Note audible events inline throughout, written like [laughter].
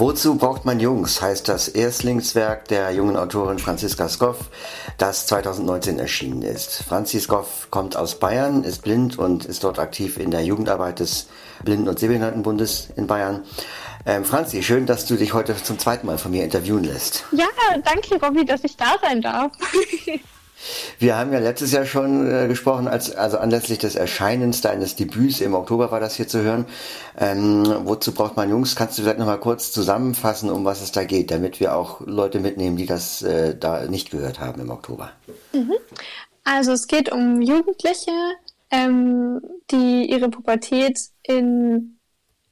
Wozu braucht man Jungs? heißt das Erstlingswerk der jungen Autorin Franziska Skoff, das 2019 erschienen ist. Franzi Skoff kommt aus Bayern, ist blind und ist dort aktiv in der Jugendarbeit des Blinden- und Sehbehindertenbundes in Bayern. Ähm, Franzi, schön, dass du dich heute zum zweiten Mal von mir interviewen lässt. Ja, danke, Robby, dass ich da sein darf. [laughs] Wir haben ja letztes Jahr schon äh, gesprochen, als, also anlässlich des Erscheinens deines Debüts im Oktober war das hier zu hören. Ähm, wozu braucht man Jungs? Kannst du vielleicht nochmal kurz zusammenfassen, um was es da geht, damit wir auch Leute mitnehmen, die das äh, da nicht gehört haben im Oktober? Mhm. Also es geht um Jugendliche, ähm, die ihre Pubertät in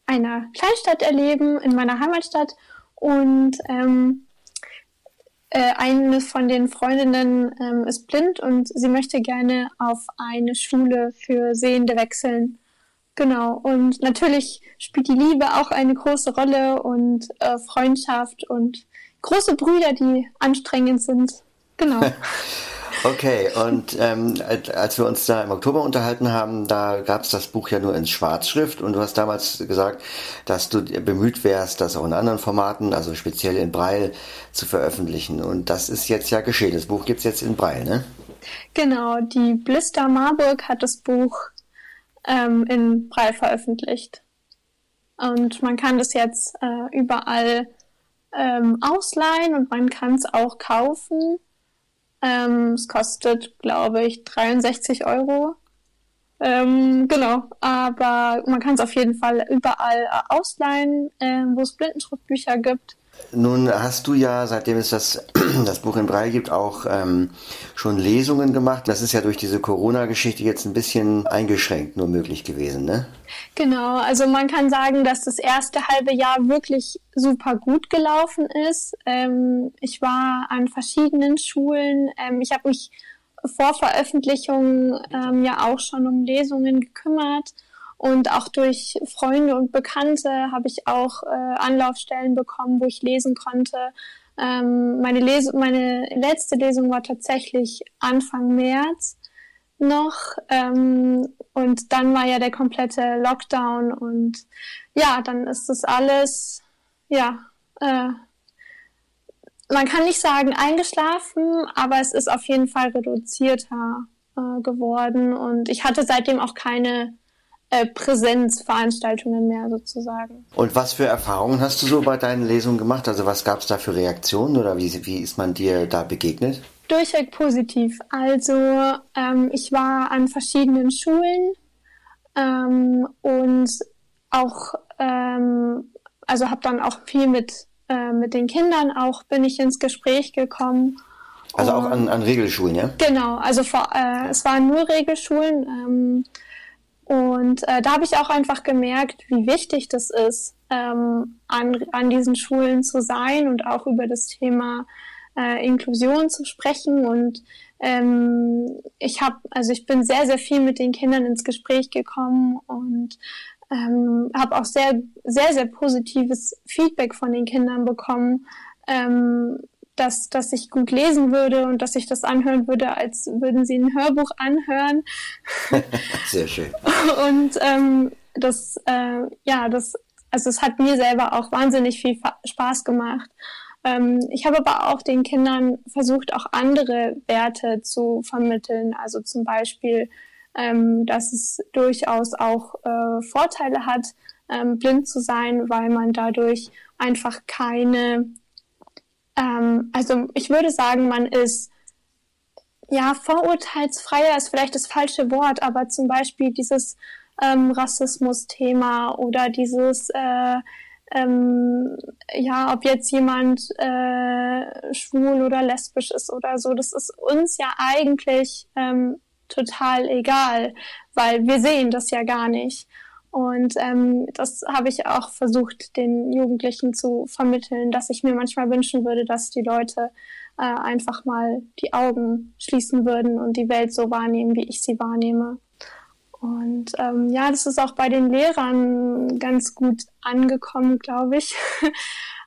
einer Kleinstadt erleben, in meiner Heimatstadt und ähm, äh, eine von den Freundinnen ähm, ist blind und sie möchte gerne auf eine Schule für Sehende wechseln. Genau. Und natürlich spielt die Liebe auch eine große Rolle und äh, Freundschaft und große Brüder, die anstrengend sind. Genau. [laughs] Okay, und ähm, als wir uns da im Oktober unterhalten haben, da gab es das Buch ja nur in Schwarzschrift und du hast damals gesagt, dass du bemüht wärst, das auch in anderen Formaten, also speziell in Braille, zu veröffentlichen. Und das ist jetzt ja geschehen. Das Buch gibt's jetzt in Braille, ne? Genau, die Blister Marburg hat das Buch ähm, in Braille veröffentlicht. Und man kann das jetzt äh, überall ähm, ausleihen und man kann es auch kaufen. Ähm, es kostet, glaube ich, 63 Euro. Ähm, genau, aber man kann es auf jeden Fall überall äh, ausleihen, äh, wo es Blindenschriftbücher gibt. Nun hast du ja, seitdem es das, [clears throat] das Buch in Brei gibt, auch ähm, schon Lesungen gemacht. Das ist ja durch diese Corona-Geschichte jetzt ein bisschen eingeschränkt nur möglich gewesen, ne? Genau, also man kann sagen, dass das erste halbe Jahr wirklich super gut gelaufen ist. Ähm, ich war an verschiedenen Schulen. Ähm, ich habe mich vor Veröffentlichung ähm, ja auch schon um Lesungen gekümmert und auch durch Freunde und Bekannte habe ich auch äh, Anlaufstellen bekommen, wo ich lesen konnte. Ähm, meine, Les meine letzte Lesung war tatsächlich Anfang März noch. Ähm, und dann war ja der komplette Lockdown und ja, dann ist das alles, ja, äh, man kann nicht sagen eingeschlafen, aber es ist auf jeden Fall reduzierter äh, geworden und ich hatte seitdem auch keine äh, Präsenzveranstaltungen mehr sozusagen. Und was für Erfahrungen hast du so bei deinen Lesungen gemacht? Also was gab es da für Reaktionen oder wie, wie ist man dir da begegnet? Durchweg positiv. Also ähm, ich war an verschiedenen Schulen ähm, und auch, ähm, also habe dann auch viel mit, äh, mit den Kindern auch bin ich ins Gespräch gekommen. Also auch an, an Regelschulen, ja? Genau, also vor, äh, es waren nur Regelschulen. Und äh, da habe ich auch einfach gemerkt, wie wichtig das ist, ähm, an, an diesen Schulen zu sein und auch über das Thema äh, Inklusion zu sprechen. Und ähm, ich habe, also ich bin sehr, sehr viel mit den Kindern ins Gespräch gekommen und ähm, habe auch sehr, sehr, sehr positives Feedback von den Kindern bekommen. Ähm, dass, dass ich gut lesen würde und dass ich das anhören würde, als würden sie ein Hörbuch anhören. [laughs] Sehr schön. Und ähm, das, äh, ja, das, also es hat mir selber auch wahnsinnig viel Spaß gemacht. Ähm, ich habe aber auch den Kindern versucht, auch andere Werte zu vermitteln. Also zum Beispiel, ähm, dass es durchaus auch äh, Vorteile hat, ähm, blind zu sein, weil man dadurch einfach keine ähm, also ich würde sagen, man ist ja vorurteilsfreier ist vielleicht das falsche Wort, aber zum Beispiel dieses ähm, Rassismus-Thema oder dieses äh, ähm, ja, ob jetzt jemand äh, schwul oder lesbisch ist oder so, das ist uns ja eigentlich ähm, total egal, weil wir sehen das ja gar nicht. Und ähm, das habe ich auch versucht, den Jugendlichen zu vermitteln, dass ich mir manchmal wünschen würde, dass die Leute äh, einfach mal die Augen schließen würden und die Welt so wahrnehmen, wie ich sie wahrnehme. Und ähm, ja, das ist auch bei den Lehrern ganz gut angekommen, glaube ich. [laughs]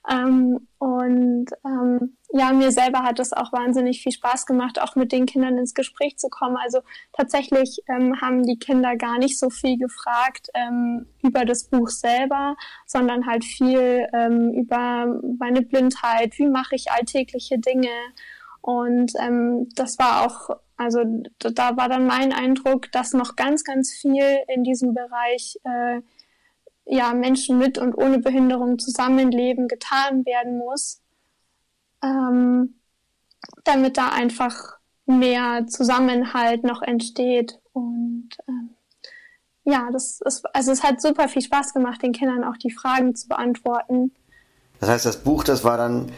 Ähm, und ähm, ja, mir selber hat es auch wahnsinnig viel Spaß gemacht, auch mit den Kindern ins Gespräch zu kommen. Also tatsächlich ähm, haben die Kinder gar nicht so viel gefragt ähm, über das Buch selber, sondern halt viel ähm, über meine Blindheit, wie mache ich alltägliche Dinge. Und ähm, das war auch, also da war dann mein Eindruck, dass noch ganz, ganz viel in diesem Bereich äh, ja, Menschen mit und ohne Behinderung zusammenleben getan werden muss, ähm, damit da einfach mehr Zusammenhalt noch entsteht. Und ähm, ja, das ist, also es hat super viel Spaß gemacht, den Kindern auch die Fragen zu beantworten. Das heißt, das Buch, das war dann,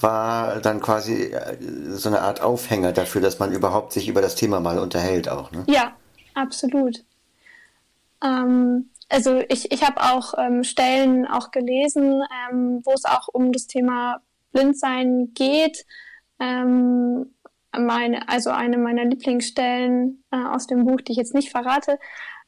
war dann quasi äh, so eine Art Aufhänger dafür, dass man überhaupt sich über das Thema mal unterhält auch, ne? Ja, absolut. Ähm, also ich, ich habe auch ähm, Stellen auch gelesen, ähm, wo es auch um das Thema Blindsein geht. Ähm, meine, also eine meiner Lieblingsstellen äh, aus dem Buch, die ich jetzt nicht verrate,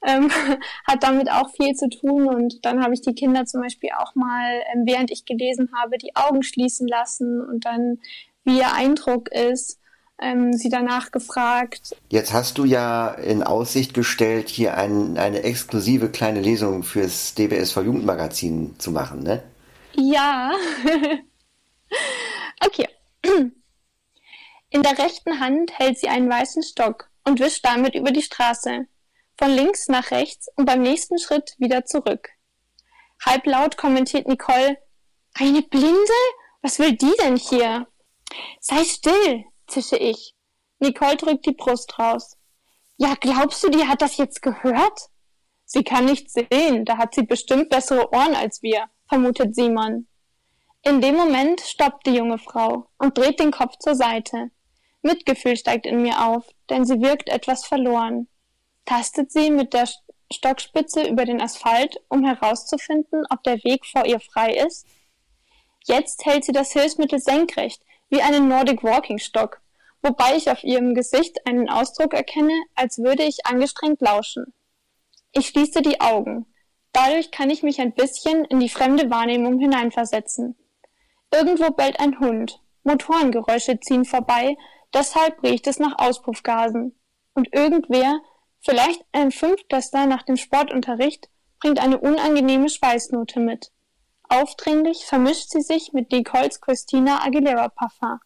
ähm, [laughs] hat damit auch viel zu tun. Und dann habe ich die Kinder zum Beispiel auch mal, ähm, während ich gelesen habe, die Augen schließen lassen und dann, wie ihr Eindruck ist ähm, sie danach gefragt. Jetzt hast du ja in Aussicht gestellt, hier ein, eine exklusive kleine Lesung fürs DBSV Jugendmagazin zu machen, ne? Ja. [laughs] okay. [clears throat] In der rechten Hand hält sie einen weißen Stock und wischt damit über die Straße. Von links nach rechts und beim nächsten Schritt wieder zurück. Halblaut kommentiert Nicole, eine Blinde? Was will die denn hier? Sei still, zische ich. Nicole drückt die Brust raus. Ja, glaubst du, die hat das jetzt gehört? Sie kann nichts sehen, da hat sie bestimmt bessere Ohren als wir, vermutet Simon. In dem Moment stoppt die junge Frau und dreht den Kopf zur Seite. Mitgefühl steigt in mir auf, denn sie wirkt etwas verloren. Tastet sie mit der Stockspitze über den Asphalt, um herauszufinden, ob der Weg vor ihr frei ist? Jetzt hält sie das Hilfsmittel senkrecht, wie einen Nordic Walking Stock, wobei ich auf ihrem Gesicht einen Ausdruck erkenne, als würde ich angestrengt lauschen. Ich schließe die Augen. Dadurch kann ich mich ein bisschen in die fremde Wahrnehmung hineinversetzen. Irgendwo bellt ein Hund. Motorengeräusche ziehen vorbei, deshalb riecht es nach Auspuffgasen. Und irgendwer, vielleicht ein Fünftklässler nach dem Sportunterricht, bringt eine unangenehme Schweißnote mit. Aufdringlich vermischt sie sich mit Nicoles Christina Aguilera Parfum.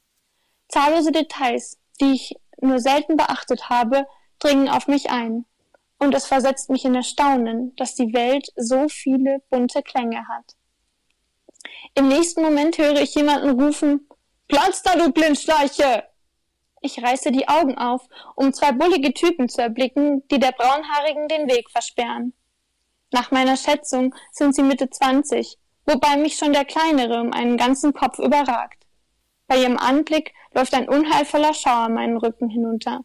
Zahllose Details, die ich nur selten beachtet habe, dringen auf mich ein. Und es versetzt mich in Erstaunen, dass die Welt so viele bunte Klänge hat. Im nächsten Moment höre ich jemanden rufen, Platz da, du Blindschleiche! Ich reiße die Augen auf, um zwei bullige Typen zu erblicken, die der Braunhaarigen den Weg versperren. Nach meiner Schätzung sind sie Mitte zwanzig, wobei mich schon der Kleinere um einen ganzen Kopf überragt. Bei ihrem Anblick läuft ein unheilvoller Schauer meinen Rücken hinunter.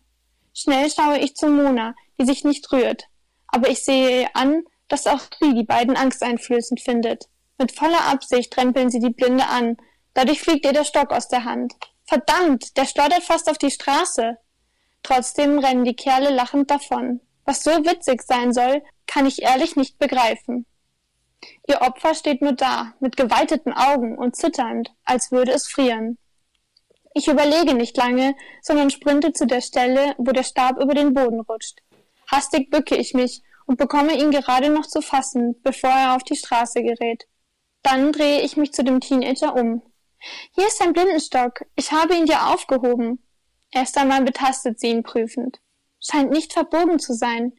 Schnell schaue ich zu Mona, die sich nicht rührt. Aber ich sehe ihr an, dass auch sie die beiden angsteinflößend findet. Mit voller Absicht trempeln sie die Blinde an. Dadurch fliegt ihr der Stock aus der Hand. Verdammt, der schleudert fast auf die Straße. Trotzdem rennen die Kerle lachend davon. Was so witzig sein soll, kann ich ehrlich nicht begreifen. Ihr Opfer steht nur da, mit geweiteten Augen und zitternd, als würde es frieren. Ich überlege nicht lange, sondern sprinte zu der Stelle, wo der Stab über den Boden rutscht. Hastig bücke ich mich und bekomme ihn gerade noch zu fassen, bevor er auf die Straße gerät. Dann drehe ich mich zu dem Teenager um. Hier ist ein Blindenstock. Ich habe ihn dir aufgehoben. Erst einmal betastet sie ihn prüfend. Scheint nicht verbogen zu sein.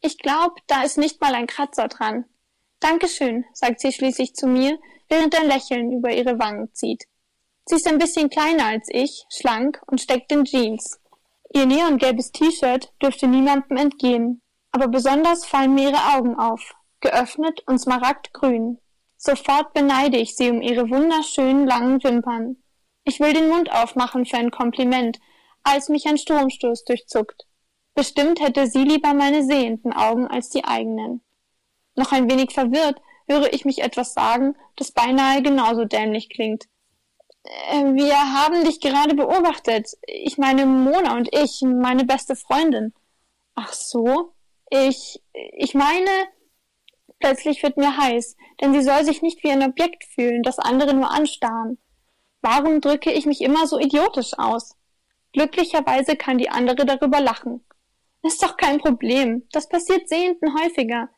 Ich glaub, da ist nicht mal ein Kratzer dran. Dankeschön, sagt sie schließlich zu mir, während ein Lächeln über ihre Wangen zieht. Sie ist ein bisschen kleiner als ich, schlank und steckt in Jeans. Ihr neongelbes T-Shirt dürfte niemandem entgehen, aber besonders fallen mir ihre Augen auf, geöffnet und smaragdgrün. Sofort beneide ich sie um ihre wunderschönen langen Wimpern. Ich will den Mund aufmachen für ein Kompliment, als mich ein Stromstoß durchzuckt. Bestimmt hätte sie lieber meine sehenden Augen als die eigenen. Noch ein wenig verwirrt höre ich mich etwas sagen, das beinahe genauso dämlich klingt. Äh, wir haben dich gerade beobachtet. Ich meine Mona und ich, meine beste Freundin. Ach so? Ich, ich meine, Plötzlich wird mir heiß, denn sie soll sich nicht wie ein Objekt fühlen, das andere nur anstarren. Warum drücke ich mich immer so idiotisch aus? Glücklicherweise kann die andere darüber lachen. Ist doch kein Problem. Das passiert Sehenden häufiger.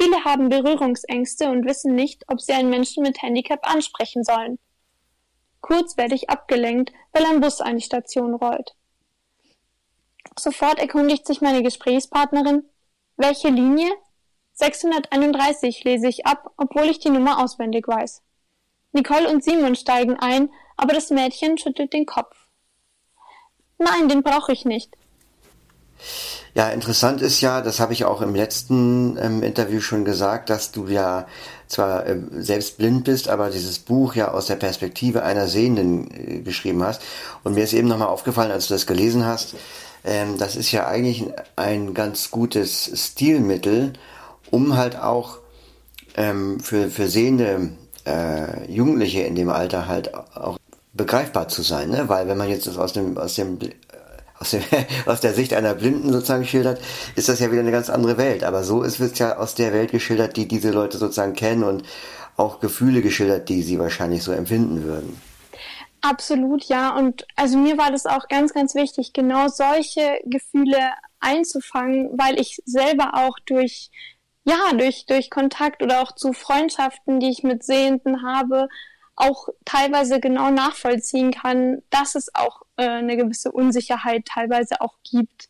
Viele haben Berührungsängste und wissen nicht, ob sie einen Menschen mit Handicap ansprechen sollen. Kurz werde ich abgelenkt, weil ein Bus an die Station rollt. Sofort erkundigt sich meine Gesprächspartnerin, welche Linie? 631 lese ich ab, obwohl ich die Nummer auswendig weiß. Nicole und Simon steigen ein, aber das Mädchen schüttelt den Kopf. Nein, den brauche ich nicht. Ja, interessant ist ja, das habe ich auch im letzten ähm, Interview schon gesagt, dass du ja zwar äh, selbst blind bist, aber dieses Buch ja aus der Perspektive einer Sehenden äh, geschrieben hast. Und mir ist eben nochmal aufgefallen, als du das gelesen hast, ähm, das ist ja eigentlich ein ganz gutes Stilmittel, um halt auch ähm, für, für sehende äh, Jugendliche in dem Alter halt auch begreifbar zu sein, ne? Weil wenn man jetzt aus dem, aus dem aus, dem, [laughs] aus der Sicht einer Blinden sozusagen schildert, ist das ja wieder eine ganz andere Welt. Aber so ist es ja aus der Welt geschildert, die diese Leute sozusagen kennen und auch Gefühle geschildert, die sie wahrscheinlich so empfinden würden. Absolut, ja. Und also mir war das auch ganz, ganz wichtig, genau solche Gefühle einzufangen, weil ich selber auch durch, ja, durch, durch Kontakt oder auch zu Freundschaften, die ich mit Sehenden habe, auch teilweise genau nachvollziehen kann, dass es auch äh, eine gewisse Unsicherheit teilweise auch gibt.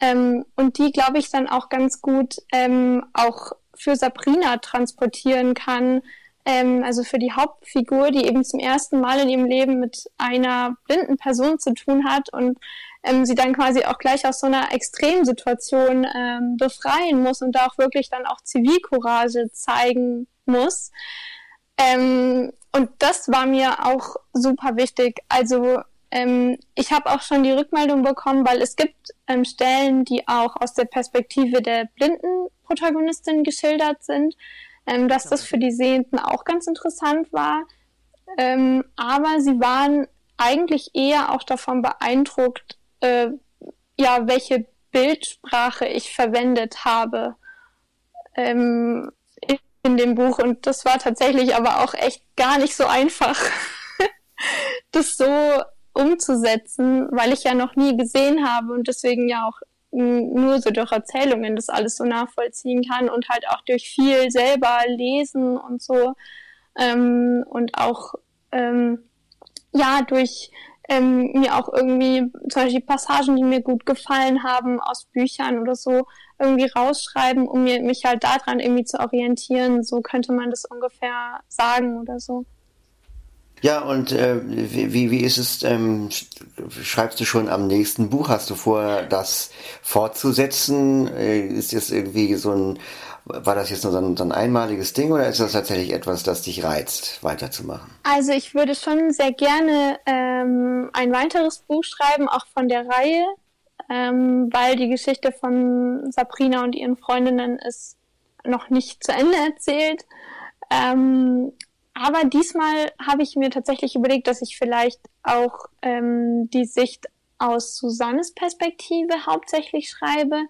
Ähm, und die, glaube ich, dann auch ganz gut ähm, auch für Sabrina transportieren kann, ähm, also für die Hauptfigur, die eben zum ersten Mal in ihrem Leben mit einer blinden Person zu tun hat und ähm, sie dann quasi auch gleich aus so einer Extremsituation ähm, befreien muss und da auch wirklich dann auch Zivilcourage zeigen muss. Ähm, und das war mir auch super wichtig. Also ähm, ich habe auch schon die Rückmeldung bekommen, weil es gibt ähm, Stellen, die auch aus der Perspektive der blinden Protagonistin geschildert sind, ähm, dass das für die Sehenden auch ganz interessant war. Ähm, aber sie waren eigentlich eher auch davon beeindruckt, äh, ja, welche Bildsprache ich verwendet habe. Ähm, in dem Buch und das war tatsächlich aber auch echt gar nicht so einfach, [laughs] das so umzusetzen, weil ich ja noch nie gesehen habe und deswegen ja auch nur so durch Erzählungen das alles so nachvollziehen kann und halt auch durch viel selber lesen und so ähm, und auch ähm, ja durch ähm, mir auch irgendwie zum Beispiel Passagen, die mir gut gefallen haben aus Büchern oder so, irgendwie rausschreiben, um mir, mich halt daran irgendwie zu orientieren. So könnte man das ungefähr sagen oder so. Ja, und äh, wie, wie ist es, ähm, schreibst du schon am nächsten Buch? Hast du vor, das fortzusetzen? Äh, ist das irgendwie so ein, war das jetzt nur so ein, so ein einmaliges Ding oder ist das tatsächlich etwas, das dich reizt, weiterzumachen? Also ich würde schon sehr gerne ähm, ein weiteres Buch schreiben, auch von der Reihe ähm, weil die Geschichte von Sabrina und ihren Freundinnen ist noch nicht zu Ende erzählt. Ähm, aber diesmal habe ich mir tatsächlich überlegt, dass ich vielleicht auch ähm, die Sicht aus Susannes Perspektive hauptsächlich schreibe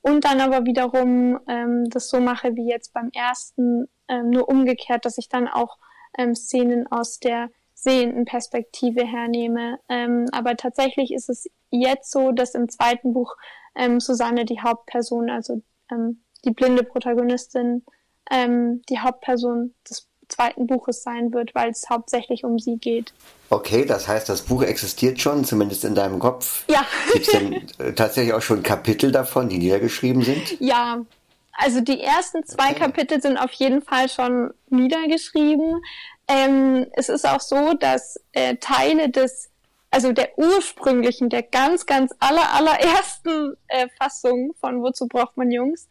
und dann aber wiederum ähm, das so mache wie jetzt beim ersten, ähm, nur umgekehrt, dass ich dann auch ähm, Szenen aus der sehenden Perspektive hernehme. Ähm, aber tatsächlich ist es jetzt so, dass im zweiten Buch ähm, Susanne die Hauptperson, also ähm, die blinde Protagonistin, ähm, die Hauptperson des zweiten Buches sein wird, weil es hauptsächlich um sie geht. Okay, das heißt, das Buch existiert schon, zumindest in deinem Kopf. Ja. Gibt es denn äh, tatsächlich auch schon Kapitel davon, die niedergeschrieben sind? Ja, also die ersten zwei okay. Kapitel sind auf jeden Fall schon niedergeschrieben. Ähm, es ist auch so, dass äh, Teile des, also der ursprünglichen, der ganz, ganz aller, allerersten äh, Fassung von Wozu braucht man Jungs,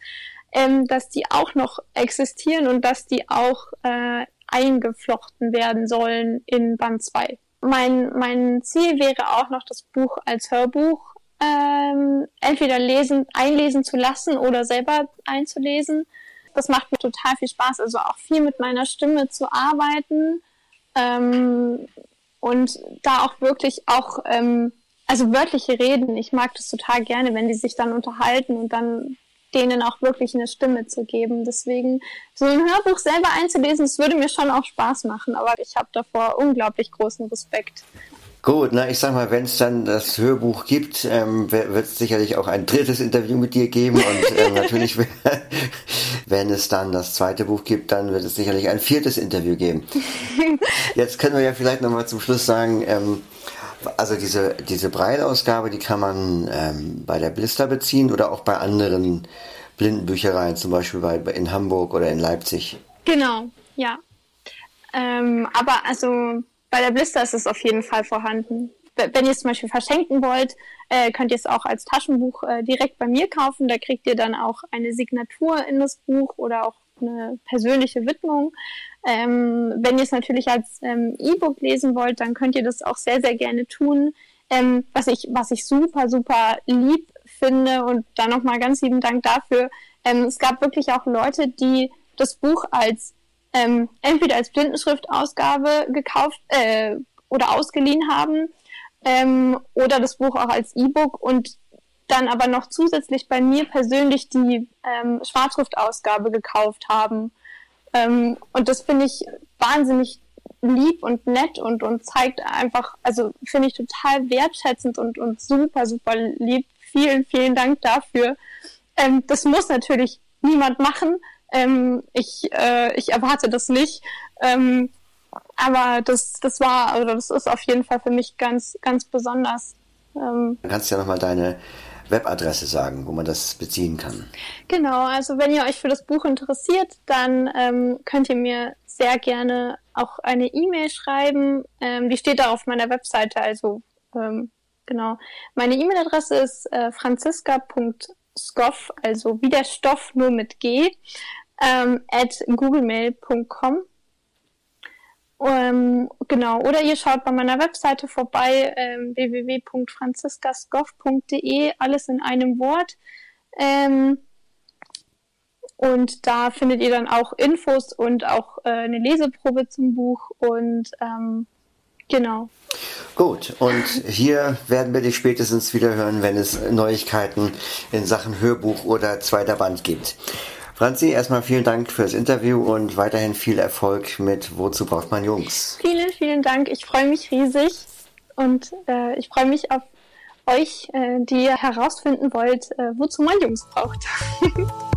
ähm, dass die auch noch existieren und dass die auch äh, eingeflochten werden sollen in Band 2. Mein, mein Ziel wäre auch noch, das Buch als Hörbuch ähm, entweder lesen, einlesen zu lassen oder selber einzulesen das macht mir total viel Spaß, also auch viel mit meiner Stimme zu arbeiten ähm, und da auch wirklich auch, ähm, also wörtliche Reden, ich mag das total gerne, wenn die sich dann unterhalten und dann denen auch wirklich eine Stimme zu geben. Deswegen, so ein Hörbuch selber einzulesen, das würde mir schon auch Spaß machen, aber ich habe davor unglaublich großen Respekt. Gut, na ich sag mal, wenn es dann das Hörbuch gibt, ähm, wird es sicherlich auch ein drittes Interview mit dir geben und [laughs] ähm, natürlich, [laughs] wenn es dann das zweite Buch gibt, dann wird es sicherlich ein viertes Interview geben. [laughs] Jetzt können wir ja vielleicht nochmal zum Schluss sagen, ähm, also diese, diese Breilausgabe, die kann man ähm, bei der Blister beziehen oder auch bei anderen Blindenbüchereien, zum Beispiel bei, in Hamburg oder in Leipzig. Genau, ja. Ähm, aber also bei der Blister ist es auf jeden Fall vorhanden. Wenn ihr es zum Beispiel verschenken wollt, äh, könnt ihr es auch als Taschenbuch äh, direkt bei mir kaufen. Da kriegt ihr dann auch eine Signatur in das Buch oder auch eine persönliche Widmung. Ähm, wenn ihr es natürlich als ähm, E-Book lesen wollt, dann könnt ihr das auch sehr, sehr gerne tun. Ähm, was ich, was ich super, super lieb finde und dann nochmal ganz lieben Dank dafür. Ähm, es gab wirklich auch Leute, die das Buch als ähm, entweder als Blindenschriftausgabe gekauft äh, oder ausgeliehen haben ähm, oder das Buch auch als E-Book und dann aber noch zusätzlich bei mir persönlich die ähm, Schwarzschriftausgabe gekauft haben. Ähm, und das finde ich wahnsinnig lieb und nett und, und zeigt einfach, also finde ich total wertschätzend und, und super, super lieb. Vielen, vielen Dank dafür. Ähm, das muss natürlich niemand machen, ähm, ich, äh, ich erwarte das nicht. Ähm, aber das, das war, oder das ist auf jeden Fall für mich ganz, ganz besonders. Ähm, du kannst ja nochmal deine Webadresse sagen, wo man das beziehen kann. Genau, also wenn ihr euch für das Buch interessiert, dann ähm, könnt ihr mir sehr gerne auch eine E-Mail schreiben. Ähm, die steht da auf meiner Webseite, also ähm, genau. Meine E-Mail-Adresse ist äh, franziska.scoff, also wie der Stoff nur mit G, ähm, at googlemail.com. Ähm, genau, oder ihr schaut bei meiner Webseite vorbei, ähm, www.franziskasgoff.de, alles in einem Wort. Ähm, und da findet ihr dann auch Infos und auch äh, eine Leseprobe zum Buch und ähm, genau. Gut, und hier werden wir dich spätestens wieder hören, wenn es Neuigkeiten in Sachen Hörbuch oder zweiter Band gibt. Franzi, erstmal vielen Dank fürs Interview und weiterhin viel Erfolg mit Wozu braucht man Jungs? Vielen, vielen Dank. Ich freue mich riesig und äh, ich freue mich auf euch, äh, die herausfinden wollt, äh, wozu man Jungs braucht. [laughs]